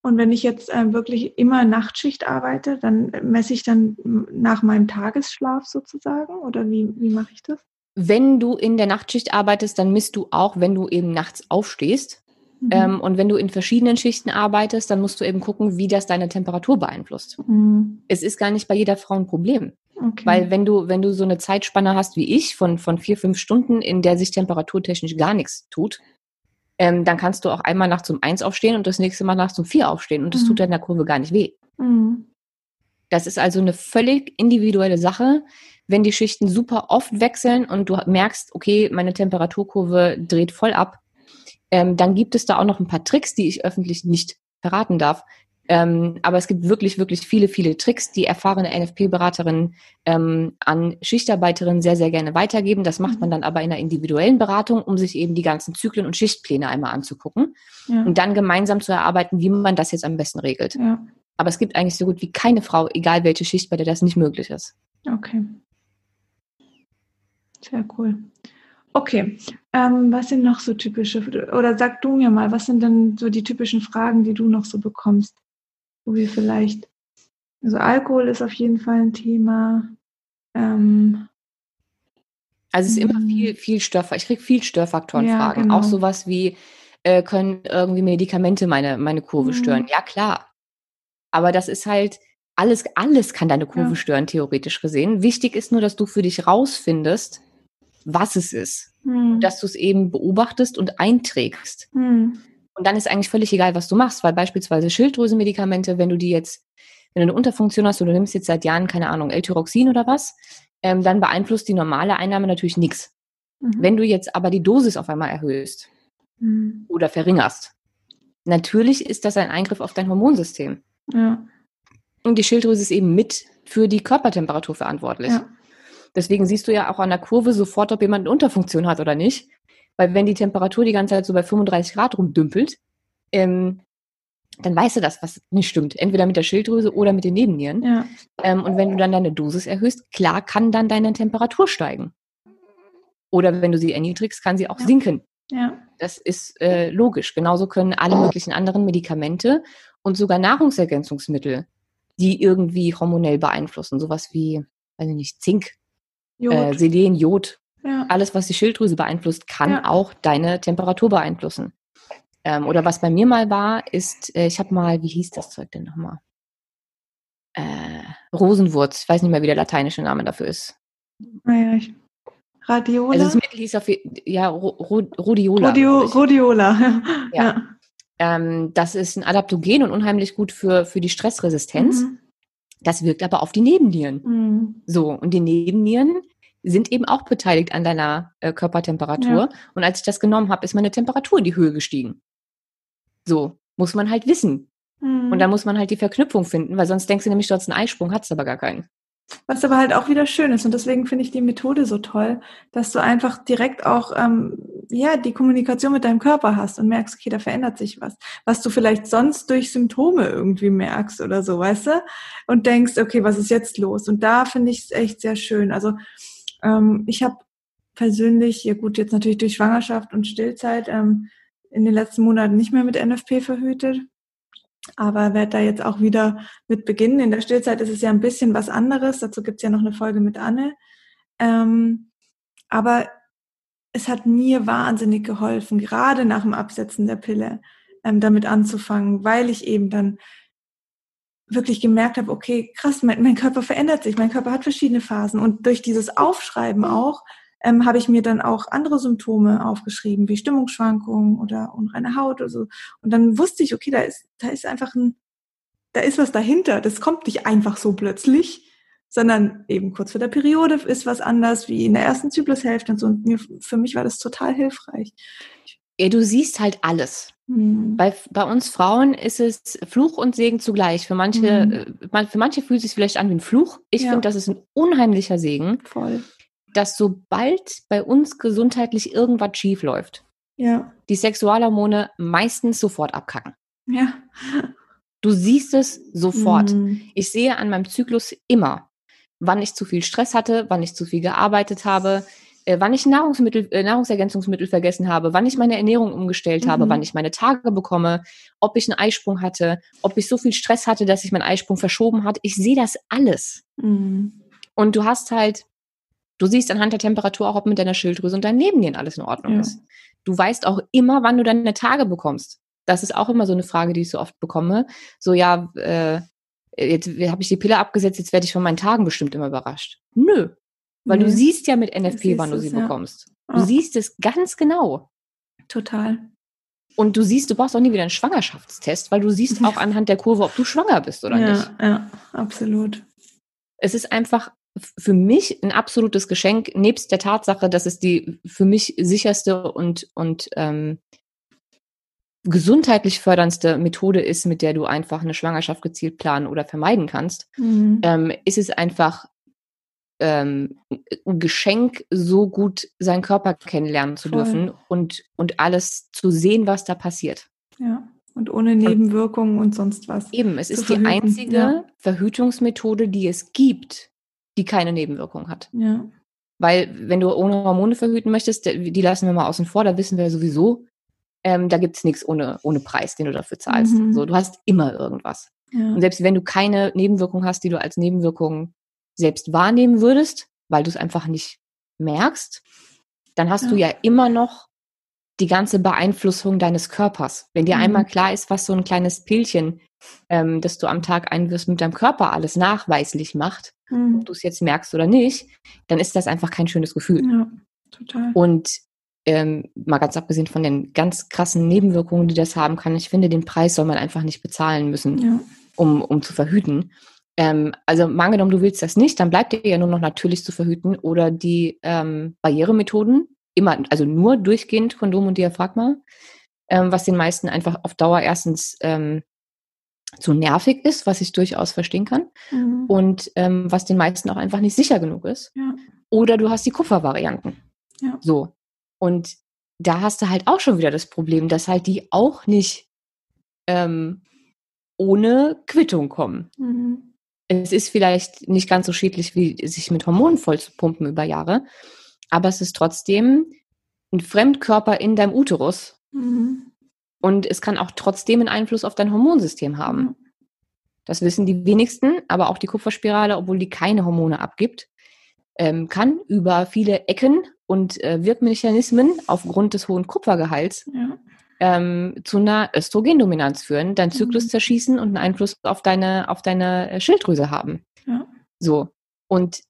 A: Und wenn ich jetzt ähm, wirklich immer Nachtschicht arbeite, dann messe ich dann nach meinem Tagesschlaf sozusagen? Oder wie, wie mache ich das?
B: Wenn du in der Nachtschicht arbeitest, dann misst du auch, wenn du eben nachts aufstehst.
A: Mhm.
B: Ähm, und wenn du in verschiedenen Schichten arbeitest, dann musst du eben gucken, wie das deine Temperatur beeinflusst.
A: Mhm.
B: Es ist gar nicht bei jeder Frau ein Problem.
A: Okay.
B: Weil wenn du, wenn du so eine Zeitspanne hast wie ich von, von vier, fünf Stunden, in der sich temperaturtechnisch gar nichts tut, ähm, dann kannst du auch einmal nachts um eins aufstehen und das nächste Mal nachts um vier aufstehen und das
A: Mhm.
B: tut deiner Kurve gar nicht weh.
A: Mhm.
B: Das ist also eine völlig individuelle Sache. Wenn die Schichten super oft wechseln und du merkst, okay, meine Temperaturkurve dreht voll ab, ähm, dann gibt es da auch noch ein paar Tricks, die ich öffentlich nicht verraten darf. Ähm, aber es gibt wirklich, wirklich viele, viele Tricks, die erfahrene NFP-Beraterinnen ähm, an Schichtarbeiterinnen sehr, sehr gerne weitergeben. Das macht man dann aber in einer individuellen Beratung, um sich eben die ganzen Zyklen und Schichtpläne einmal anzugucken
A: Ja.
B: und dann gemeinsam zu erarbeiten, wie man das jetzt am besten regelt.
A: ja.
B: Aber es gibt eigentlich so gut wie keine Frau, egal welche Schicht, bei der das nicht möglich ist.
A: Okay. Sehr cool. Okay. Ähm, was sind noch so typische, oder sag du mir mal, was sind denn so die typischen Fragen, die du noch so bekommst? Wo wir vielleicht, also Alkohol ist auf jeden Fall ein Thema. Ähm,
B: Also es ist immer
A: Mhm.
B: viel, viel Störfaktoren. Ich kriege viel Störfaktorenfragen.
A: Ja, genau.
B: Auch sowas wie, äh, können irgendwie Medikamente meine, meine Kurve
A: Mhm.
B: stören? Ja, klar. Aber das ist halt, alles, alles kann deine Kurve
A: Ja.
B: stören, theoretisch gesehen. Wichtig ist nur, dass du für dich rausfindest, was es ist.
A: hm,
B: Dass du es eben beobachtest und einträgst.
A: hm,
B: Und dann ist eigentlich völlig egal, was du machst, weil beispielsweise Schilddrüsenmedikamente, wenn du die jetzt, wenn du eine Unterfunktion hast oder du nimmst jetzt seit Jahren, keine Ahnung, L-Tyroxin oder was, ähm, dann beeinflusst die normale Einnahme natürlich nichts.
A: mhm,
B: Wenn du jetzt aber die Dosis auf einmal erhöhst
A: hm,
B: oder verringerst, natürlich ist das ein Eingriff auf dein Hormonsystem.
A: ja,
B: Und die Schilddrüse ist eben mit für die Körpertemperatur verantwortlich.
A: ja,
B: Deswegen siehst du ja auch an der Kurve sofort, ob jemand eine Unterfunktion hat oder nicht. Weil wenn die Temperatur die ganze Zeit so bei 35 Grad rumdümpelt, ähm, dann weißt du das, was nicht stimmt. Entweder mit der Schilddrüse oder mit den Nebennieren.
A: ja,
B: Ähm, und wenn du dann deine Dosis erhöhst, klar kann dann deine Temperatur steigen. Oder wenn du sie erniedrigst, kann sie auch
A: Ja.
B: sinken.
A: ja,
B: Das ist äh, logisch. Genauso können alle möglichen anderen Medikamente und sogar Nahrungsergänzungsmittel, die irgendwie hormonell beeinflussen, sowas wie, weiß ich nicht, Zink,
A: Jod,
B: äh, Selen, Jod,
A: ja,
B: alles, was die Schilddrüse beeinflusst, kann
A: Ja.
B: auch deine Temperatur beeinflussen. Ähm, oder was bei mir mal war, ist, äh, ich habe mal, wie hieß das Zeug denn nochmal? Äh, Rosenwurz, ich weiß nicht mehr, wie der lateinische Name dafür ist.
A: naja, ich, Radiola,
B: Also das Mittel hieß auf, ja, Rhodiola.
A: Rodio. Rhodiola, ja,
B: Ja. Ähm, das ist ein Adaptogen und unheimlich gut für, für die Stressresistenz.
A: Mhm.
B: Das wirkt aber auf die Nebennieren.
A: Mhm.
B: So, und die Nebennieren sind eben auch beteiligt an deiner äh, Körpertemperatur.
A: Ja.
B: Und als ich das genommen habe, ist meine Temperatur in die Höhe gestiegen. So, muss man halt wissen.
A: Mhm.
B: Und dann muss man halt die Verknüpfung finden, weil sonst denkst du nämlich, du hast einen Eisprung, hast aber gar keinen.
A: Was aber halt auch wieder schön ist und deswegen finde ich die Methode so toll, dass du einfach direkt auch ähm, ja die Kommunikation mit deinem Körper hast und merkst, okay, da verändert sich was, was du vielleicht sonst durch Symptome irgendwie merkst oder so, weißt du? Und denkst, okay, was ist jetzt los? Und da finde ich es echt sehr schön. Also ähm, ich habe persönlich, ja gut, jetzt natürlich durch Schwangerschaft und Stillzeit ähm, in den letzten Monaten nicht mehr mit NFP verhütet. Aber werde da jetzt auch wieder mit beginnen. In der Stillzeit ist es ja ein bisschen was anderes. Dazu gibt es ja noch eine Folge mit Anne. Ähm, aber es hat mir wahnsinnig geholfen, gerade nach dem Absetzen der Pille, ähm, damit anzufangen, weil ich eben dann wirklich gemerkt habe, okay, krass, mein, mein Körper verändert sich, mein Körper hat verschiedene Phasen. Und durch dieses Aufschreiben auch ähm, habe ich mir dann auch andere Symptome aufgeschrieben, wie Stimmungsschwankungen oder unreine Haut oder so. Und dann wusste ich, okay, da ist, da ist einfach ein, da ist was dahinter. Das kommt nicht einfach so plötzlich, sondern eben kurz vor der Periode ist was anders wie in der ersten Zyklushälfte und so. Und mir, für mich war das total hilfreich.
B: Ja, du siehst halt alles. Mhm. Bei, bei uns Frauen ist es Fluch und Segen zugleich. Für manche, mhm. für manche fühlt es sich vielleicht an wie ein Fluch. Ich ja. finde, das ist ein unheimlicher Segen.
A: Voll.
B: Dass sobald bei uns gesundheitlich irgendwas schief läuft,
A: ja.
B: die Sexualhormone meistens sofort abkacken.
A: Ja.
B: Du siehst es sofort. Mhm. Ich sehe an meinem Zyklus immer, wann ich zu viel Stress hatte, wann ich zu viel gearbeitet habe, äh, wann ich Nahrungsmittel, äh, Nahrungsergänzungsmittel vergessen habe, wann ich meine Ernährung umgestellt mhm. habe, wann ich meine Tage bekomme, ob ich einen Eisprung hatte, ob ich so viel Stress hatte, dass ich meinen Eisprung verschoben hat. Ich sehe das alles.
A: Mhm.
B: Und du hast halt, du siehst anhand der Temperatur auch, ob mit deiner Schilddrüse und deinem Nebennieren alles in Ordnung ja. ist. Du weißt auch immer, wann du deine Tage bekommst. Das ist auch immer so eine Frage, die ich so oft bekomme. So, ja, äh, jetzt habe ich die Pille abgesetzt, jetzt werde ich von meinen Tagen bestimmt immer überrascht. Nö, weil nee. du siehst ja mit NFP, wann du sie es, bekommst. Du oh. siehst es ganz genau.
A: Total.
B: Und du siehst, du brauchst auch nie wieder einen Schwangerschaftstest, weil du siehst auch anhand der Kurve, ob du schwanger bist oder
A: ja,
B: nicht.
A: Ja, absolut.
B: Es ist einfach für mich ein absolutes Geschenk, nebst der Tatsache, dass es die für mich sicherste und, und ähm, gesundheitlich förderndste Methode ist, mit der du einfach eine Schwangerschaft gezielt planen oder vermeiden kannst, mhm. ähm, ist es einfach ähm, ein Geschenk, so gut seinen Körper kennenlernen zu Voll. dürfen und, und alles zu sehen, was da passiert.
A: Ja, und ohne Nebenwirkungen und, und sonst was.
B: Eben, es ist verhüten. die einzige ja. Verhütungsmethode, die es gibt, die keine Nebenwirkung hat.
A: Ja.
B: Weil, wenn du ohne Hormone verhüten möchtest, die lassen wir mal außen vor, da wissen wir sowieso, ähm, da gibt es nichts ohne, ohne Preis, den du dafür zahlst. Mhm. So, du hast immer irgendwas. Ja. Und selbst wenn du keine Nebenwirkung hast, die du als Nebenwirkung selbst wahrnehmen würdest, weil du es einfach nicht merkst, dann hast ja. du ja immer noch die ganze Beeinflussung deines Körpers. Wenn dir mhm. einmal klar ist, was so ein kleines Pillchen, ähm, das du am Tag einwirfst, mit deinem Körper alles nachweislich macht, mhm. ob du es jetzt merkst oder nicht, dann ist das einfach kein schönes Gefühl.
A: Ja, total.
B: Und ähm, mal ganz abgesehen von den ganz krassen Nebenwirkungen, die das haben kann, ich finde, den Preis soll man einfach nicht bezahlen müssen, ja. um, um zu verhüten. Ähm, also mal angenommen, du willst das nicht, dann bleibt dir ja nur noch natürlich zu verhüten oder die ähm, Barrieremethoden, immer, also nur durchgehend Kondom und Diaphragma, ähm, was den meisten einfach auf Dauer erstens ähm, zu nervig ist, was ich durchaus verstehen kann, mhm. und ähm, was den meisten auch einfach nicht sicher genug ist.
A: Ja.
B: Oder du hast die Kupfervarianten.
A: Ja.
B: So. Und da hast du halt auch schon wieder das Problem, dass halt die auch nicht ähm, ohne Quittung kommen.
A: Mhm
B: es ist vielleicht nicht ganz so schädlich, wie sich mit Hormonen voll zu pumpen über Jahre, aber es ist trotzdem ein Fremdkörper in deinem Uterus.
A: Mhm.
B: Und es kann auch trotzdem einen Einfluss auf dein Hormonsystem haben. Mhm. Das wissen die wenigsten, aber auch die Kupferspirale, obwohl die keine Hormone abgibt, ähm, kann über viele Ecken und äh, Wirkmechanismen aufgrund des hohen Kupfergehalts
A: ja
B: ähm, zu einer Östrogendominanz führen, deinen Zyklus mhm. zerschießen und einen Einfluss auf deine, auf deine äh, Schilddrüse haben.
A: Ja.
B: So. Und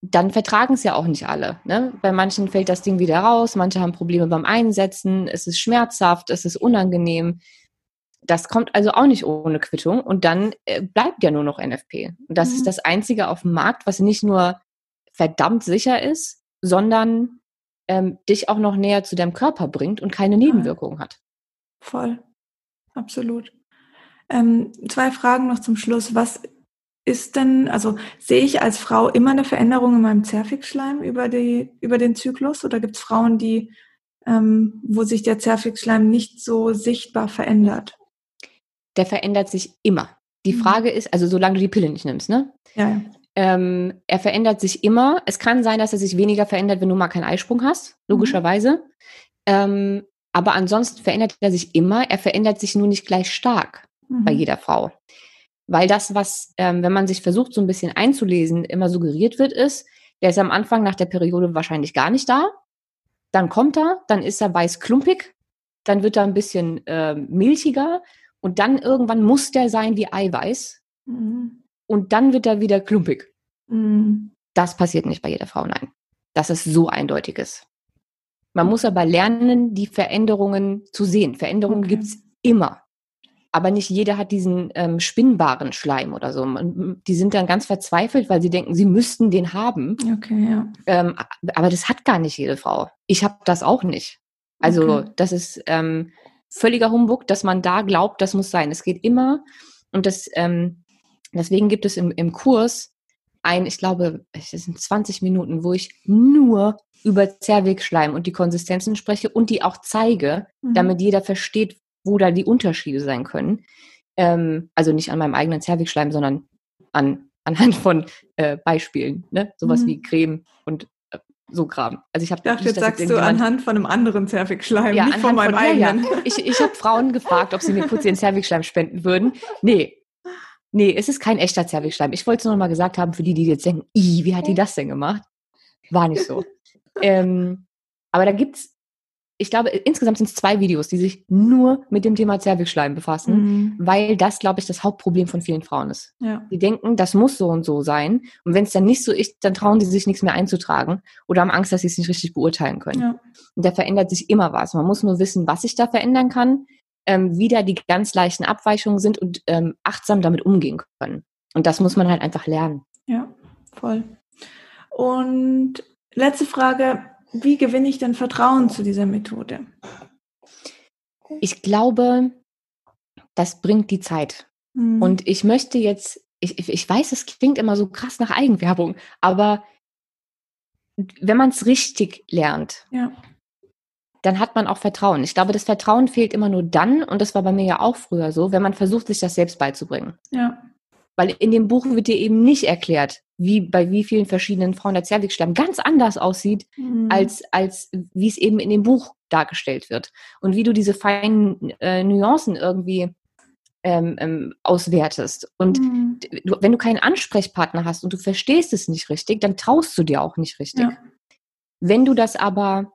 B: dann vertragen es ja auch nicht alle. Ne? Bei manchen fällt das Ding wieder raus, manche haben Probleme beim Einsetzen, es ist schmerzhaft, es ist unangenehm. Das kommt also auch nicht ohne Quittung und dann äh, bleibt ja nur noch NFP. Und das mhm. ist das Einzige auf dem Markt, was nicht nur verdammt sicher ist, sondern ähm, dich auch noch näher zu deinem Körper bringt und keine Nebenwirkungen hat.
A: Voll. Absolut. Ähm, zwei Fragen noch zum Schluss. Was ist denn, also sehe ich als Frau immer eine Veränderung in meinem Zervixschleim über, die, über den Zyklus oder gibt es Frauen, die, ähm, wo sich der Zervixschleim nicht so sichtbar verändert?
B: Der verändert sich immer. Die mhm. Frage ist, also solange du die Pille nicht nimmst, ne?
A: Ja.
B: Ähm, er verändert sich immer. Es kann sein, dass er sich weniger verändert, wenn du mal keinen Eisprung hast, logischerweise. Mhm. Ähm, aber ansonsten verändert er sich immer. Er verändert sich nur nicht gleich stark mhm. bei jeder Frau. Weil das, was, ähm, wenn man sich versucht, so ein bisschen einzulesen, immer suggeriert wird, ist, der ist am Anfang nach der Periode wahrscheinlich gar nicht da. Dann kommt er, dann ist er weiß klumpig, dann wird er ein bisschen äh, milchiger und dann irgendwann muss der sein wie Eiweiß. Mhm. Und dann wird er wieder klumpig.
A: Mhm.
B: Das passiert nicht bei jeder Frau, nein. Das ist so eindeutig ist. Man muss aber lernen, die Veränderungen zu sehen. Veränderungen okay. es immer. Aber nicht jeder hat diesen ähm, spinnbaren Schleim oder so. Man, die sind dann ganz verzweifelt, weil sie denken, sie müssten den haben.
A: Okay, ja.
B: Ähm, aber das hat gar nicht jede Frau. Ich habe das auch nicht. Also
A: Okay.
B: das ist ähm, völliger Humbug, dass man da glaubt, das muss sein. Es geht immer und das ähm, deswegen gibt es im, im Kurs ein, ich glaube, es sind 20 Minuten, wo ich nur über Zervixschleim und die Konsistenzen spreche und die auch zeige,
A: Mhm.
B: damit jeder versteht, wo da die Unterschiede sein können. Ähm, also nicht an meinem eigenen Zervixschleim, sondern an, anhand von äh, Beispielen, ne? Sowas
A: Mhm.
B: wie Creme und äh, so Kram. Also ich habe
A: dachte, jetzt sagst du anhand von einem anderen Zervixschleim,
B: ja,
A: nicht von meinem
B: ja, ja.
A: eigenen.
B: Ich, ich habe Frauen gefragt, ob sie mir kurz ihren Zervixschleim spenden würden. Nee. Nee, es ist kein echter Zervixschleim. Ich wollte es nur noch mal gesagt haben, für die, die jetzt denken, "Ih, wie hat die das denn gemacht? War nicht so. ähm, aber da gibt's, ich glaube, insgesamt sind es zwei Videos, die sich nur mit dem Thema Zervixschleim befassen,
A: Mhm.
B: weil das, glaube ich, das Hauptproblem von vielen Frauen ist.
A: Ja.
B: Die denken, das muss so und so sein. Und wenn es dann nicht so ist, dann trauen sie sich nichts mehr einzutragen oder haben Angst, dass sie es nicht richtig beurteilen können.
A: Ja.
B: Und da verändert sich immer was. Man muss nur wissen, was sich da verändern kann, ähm, wie da die ganz leichten Abweichungen sind und ähm, achtsam damit umgehen können. Und das muss man halt einfach lernen.
A: Ja, voll. Und letzte Frage, wie gewinne ich denn Vertrauen zu dieser Methode?
B: Ich glaube, das bringt die Zeit.
A: Mhm.
B: Und ich möchte jetzt, ich, ich- weiß, es klingt immer so krass nach Eigenwerbung, aber wenn man es richtig lernt,
A: ja,
B: dann hat man auch Vertrauen. Ich glaube, das Vertrauen fehlt immer nur dann, und das war bei mir ja auch früher so, wenn man versucht, sich das selbst beizubringen.
A: ja,
B: Weil in dem Buch wird dir eben nicht erklärt, wie bei wie vielen verschiedenen Frauen der Zervixschleim ganz anders aussieht,
A: Mhm.
B: als, als wie es eben in dem Buch dargestellt wird. Und wie du diese feinen äh, Nuancen irgendwie ähm, ähm, auswertest. Und
A: Mhm.
B: du, wenn du keinen Ansprechpartner hast und du verstehst es nicht richtig, dann traust du dir auch nicht richtig.
A: Ja.
B: Wenn du das aber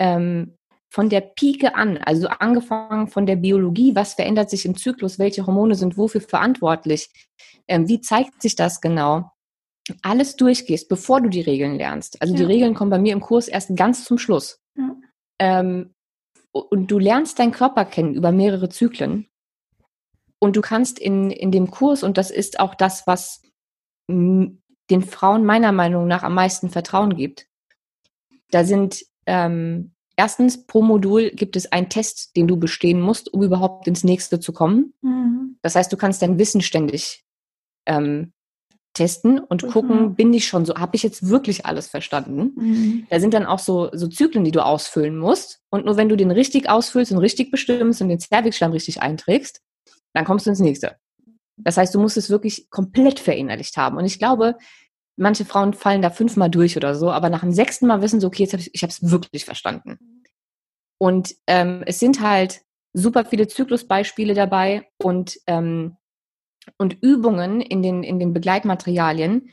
B: ähm, von der Pike an, also angefangen von der Biologie, was verändert sich im Zyklus, welche Hormone sind wofür verantwortlich, ähm, wie zeigt sich das genau, alles durchgehst, bevor du die Regeln lernst. Also die
A: Ja.
B: Regeln kommen bei mir im Kurs erst ganz zum Schluss.
A: Ja.
B: Ähm, und du lernst deinen Körper kennen über mehrere Zyklen. Und du kannst in, in dem Kurs, und das ist auch das, was den Frauen meiner Meinung nach am meisten Vertrauen gibt, da sind ähm, erstens pro Modul gibt es einen Test, den du bestehen musst, um überhaupt ins nächste zu kommen.
A: Mhm.
B: Das heißt, du kannst dein Wissen ständig ähm, testen und
A: Mhm.
B: gucken, bin ich schon so, habe ich jetzt wirklich alles verstanden?
A: Mhm.
B: Da sind dann auch so, so Zyklen, die du ausfüllen musst. Und nur wenn du den richtig ausfüllst und richtig bestimmst und den Zervixschleim richtig einträgst, dann kommst du ins nächste. Das heißt, du musst es wirklich komplett verinnerlicht haben. Und ich glaube, manche Frauen fallen da fünfmal durch oder so, aber nach dem sechsten Mal wissen sie, okay, jetzt hab ich, ich habe es wirklich verstanden. Und ähm, es sind halt super viele Zyklusbeispiele dabei und, ähm, und Übungen in den, in den Begleitmaterialien,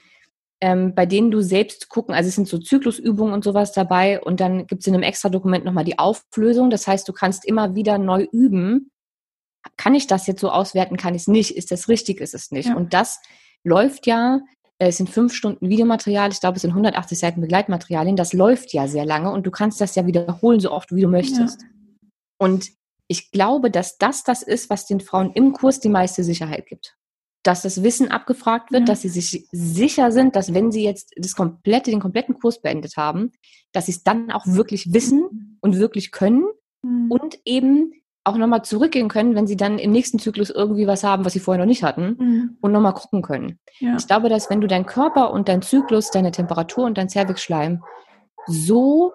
B: ähm, bei denen du selbst gucken, also es sind so Zyklusübungen und sowas dabei und dann gibt es in einem extra Dokument nochmal die Auflösung. Das heißt, du kannst immer wieder neu üben. Kann ich das jetzt so auswerten, kann ich es nicht? Ist das richtig, ist es nicht?
A: Ja.
B: Und das läuft ja, es sind fünf Stunden Videomaterial, ich glaube, es sind 180 Seiten Begleitmaterialien, das läuft ja sehr lange und du kannst das ja wiederholen, so oft wie du möchtest. Und ich glaube, dass das das ist, was den Frauen im Kurs die meiste Sicherheit gibt. Dass das Wissen abgefragt wird,
A: Ja.
B: dass sie sich sicher sind, dass wenn sie jetzt das komplette, den kompletten Kurs beendet haben, dass sie es dann auch wirklich wissen und wirklich können
A: Mhm.
B: und eben auch nochmal zurückgehen können, wenn sie dann im nächsten Zyklus irgendwie was haben, was sie vorher noch nicht hatten
A: Mhm.
B: und nochmal gucken können.
A: Ja.
B: Ich glaube, dass wenn du deinen Körper und deinen Zyklus, deine Temperatur und dein Zervixschleim so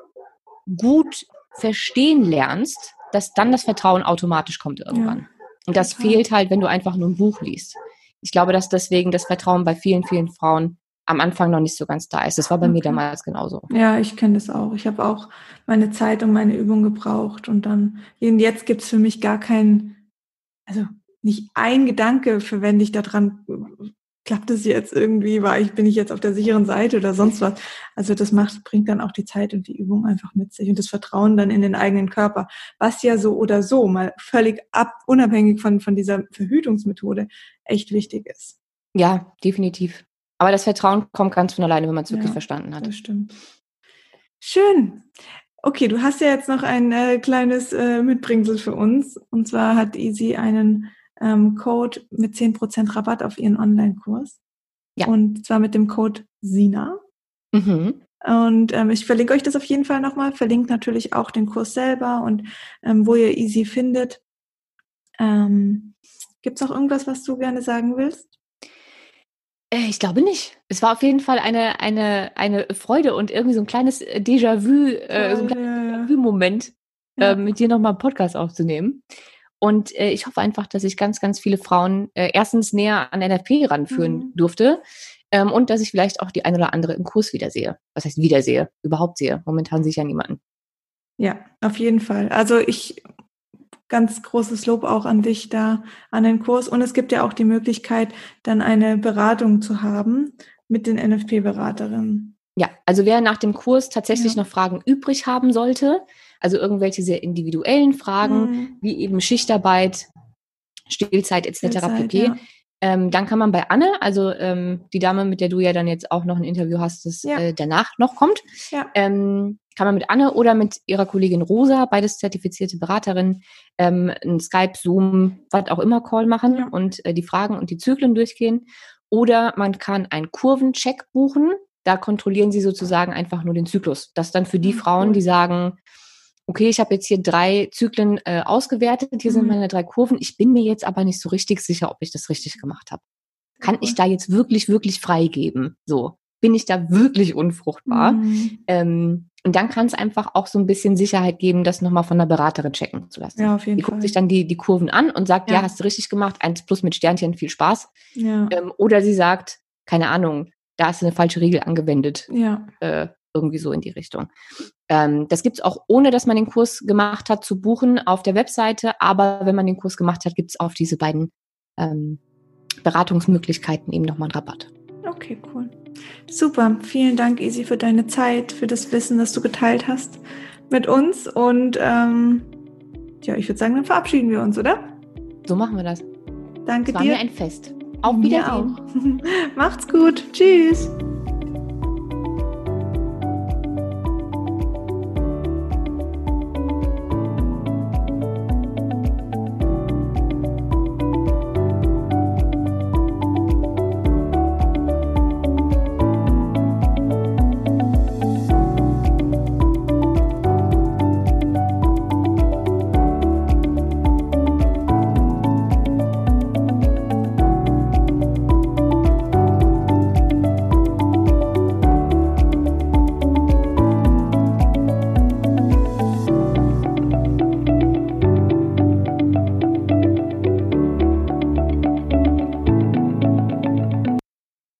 B: gut verstehen lernst, dass dann das Vertrauen automatisch kommt irgendwann. und das
A: total.
B: fehlt halt, wenn du einfach nur ein Buch liest. Ich glaube, dass deswegen das Vertrauen bei vielen, vielen Frauen am Anfang noch nicht so ganz da ist. Das war bei mir
A: Okay.
B: damals genauso.
A: Ja, ich kenne das auch. Ich habe auch meine Zeit und meine Übung gebraucht und dann, jetzt gibt's für mich gar keinen, also nicht ein Gedanke verwende ich daran, klappt es jetzt irgendwie, war ich, bin ich jetzt auf der sicheren Seite oder sonst was. Also das macht, bringt dann auch die Zeit und die Übung einfach mit sich und das Vertrauen dann in den eigenen Körper, was ja so oder so mal völlig ab, unabhängig von, von dieser Verhütungsmethode echt wichtig ist.
B: Ja, definitiv. Aber das Vertrauen kommt ganz von alleine, wenn man es wirklich
A: Ja.
B: verstanden hat.
A: Das stimmt. Schön. Okay, du hast ja jetzt noch ein äh, kleines äh, Mitbringsel für uns. Und zwar hat Easy einen ähm, Code mit 10% Rabatt auf ihren Online-Kurs. Ja. Und zwar mit dem Code SINA. Mhm. Und ähm, ich verlinke euch das auf jeden Fall nochmal, verlinke natürlich auch den Kurs selber und ähm, wo ihr Easy findet. Ähm, Gibt es noch irgendwas, was du gerne sagen willst?
B: Äh, ich glaube nicht. Es war auf jeden Fall eine, eine, eine Freude und irgendwie so ein kleines äh, Déjà-vu, äh, so ein kleiner Déjà-vu-Moment, ja. äh, mit dir nochmal einen Podcast aufzunehmen. Und äh, ich hoffe einfach, dass ich ganz, ganz viele Frauen äh, erstens näher an NFP ranführen mhm. durfte ähm, und dass ich vielleicht auch die eine oder andere im Kurs wiedersehe. Was heißt wiedersehe? Überhaupt sehe. Momentan sehe ich ja niemanden.
A: Ja, auf jeden Fall. Also ich ganz großes Lob auch an dich da, an den Kurs. Und es gibt ja auch die Möglichkeit, dann eine Beratung zu haben mit den NFP-Beraterinnen.
B: Ja, also wer nach dem Kurs tatsächlich ja. noch Fragen übrig haben sollte, also irgendwelche sehr individuellen Fragen, mhm. wie eben Schichtarbeit, Stillzeit etc. Stillzeit, pp. Ja. Ähm, dann kann man bei Anne, also ähm, die Dame, mit der du ja dann jetzt auch noch ein Interview hast, das ja. äh, danach noch kommt, ja. ähm, kann man mit Anne oder mit ihrer Kollegin Rosa, beides zertifizierte Beraterin, ähm, ein Skype, Zoom, was auch immer Call machen ja. und äh, die Fragen und die Zyklen durchgehen. Oder man kann einen Kurvencheck buchen. Da kontrollieren sie sozusagen einfach nur den Zyklus. Das dann für die Frauen, die sagen, okay, ich habe jetzt hier drei Zyklen äh, ausgewertet, hier mhm. sind meine drei Kurven, ich bin mir jetzt aber nicht so richtig sicher, ob ich das richtig gemacht habe. Kann ich da jetzt wirklich, wirklich freigeben? So, bin ich da wirklich unfruchtbar? Mhm. Ähm, und dann kann es einfach auch so ein bisschen Sicherheit geben, das nochmal von der Beraterin checken zu lassen. Ja, auf jeden die Fall. guckt sich dann die, die Kurven an und sagt, ja. ja hast du richtig gemacht, eins plus mit Sternchen, viel Spaß. Ja. Ähm, oder sie sagt, keine Ahnung, da hast du eine falsche Regel angewendet. Ja. Äh, irgendwie so in die Richtung. Ähm, das gibt's auch, ohne dass man den Kurs gemacht hat, zu buchen auf der Webseite. Aber wenn man den Kurs gemacht hat, gibt's auf diese beiden ähm, Beratungsmöglichkeiten eben nochmal einen Rabatt.
A: Okay, cool. Super. Vielen Dank, Isi, für deine Zeit, für das Wissen, das du geteilt hast mit uns. Und ähm, ja, ich würde sagen, dann verabschieden wir uns, oder?
B: So machen wir das.
A: Danke
B: es war
A: dir.
B: mir ein Fest. Auf Wiedersehen.
A: Macht's gut. Tschüss.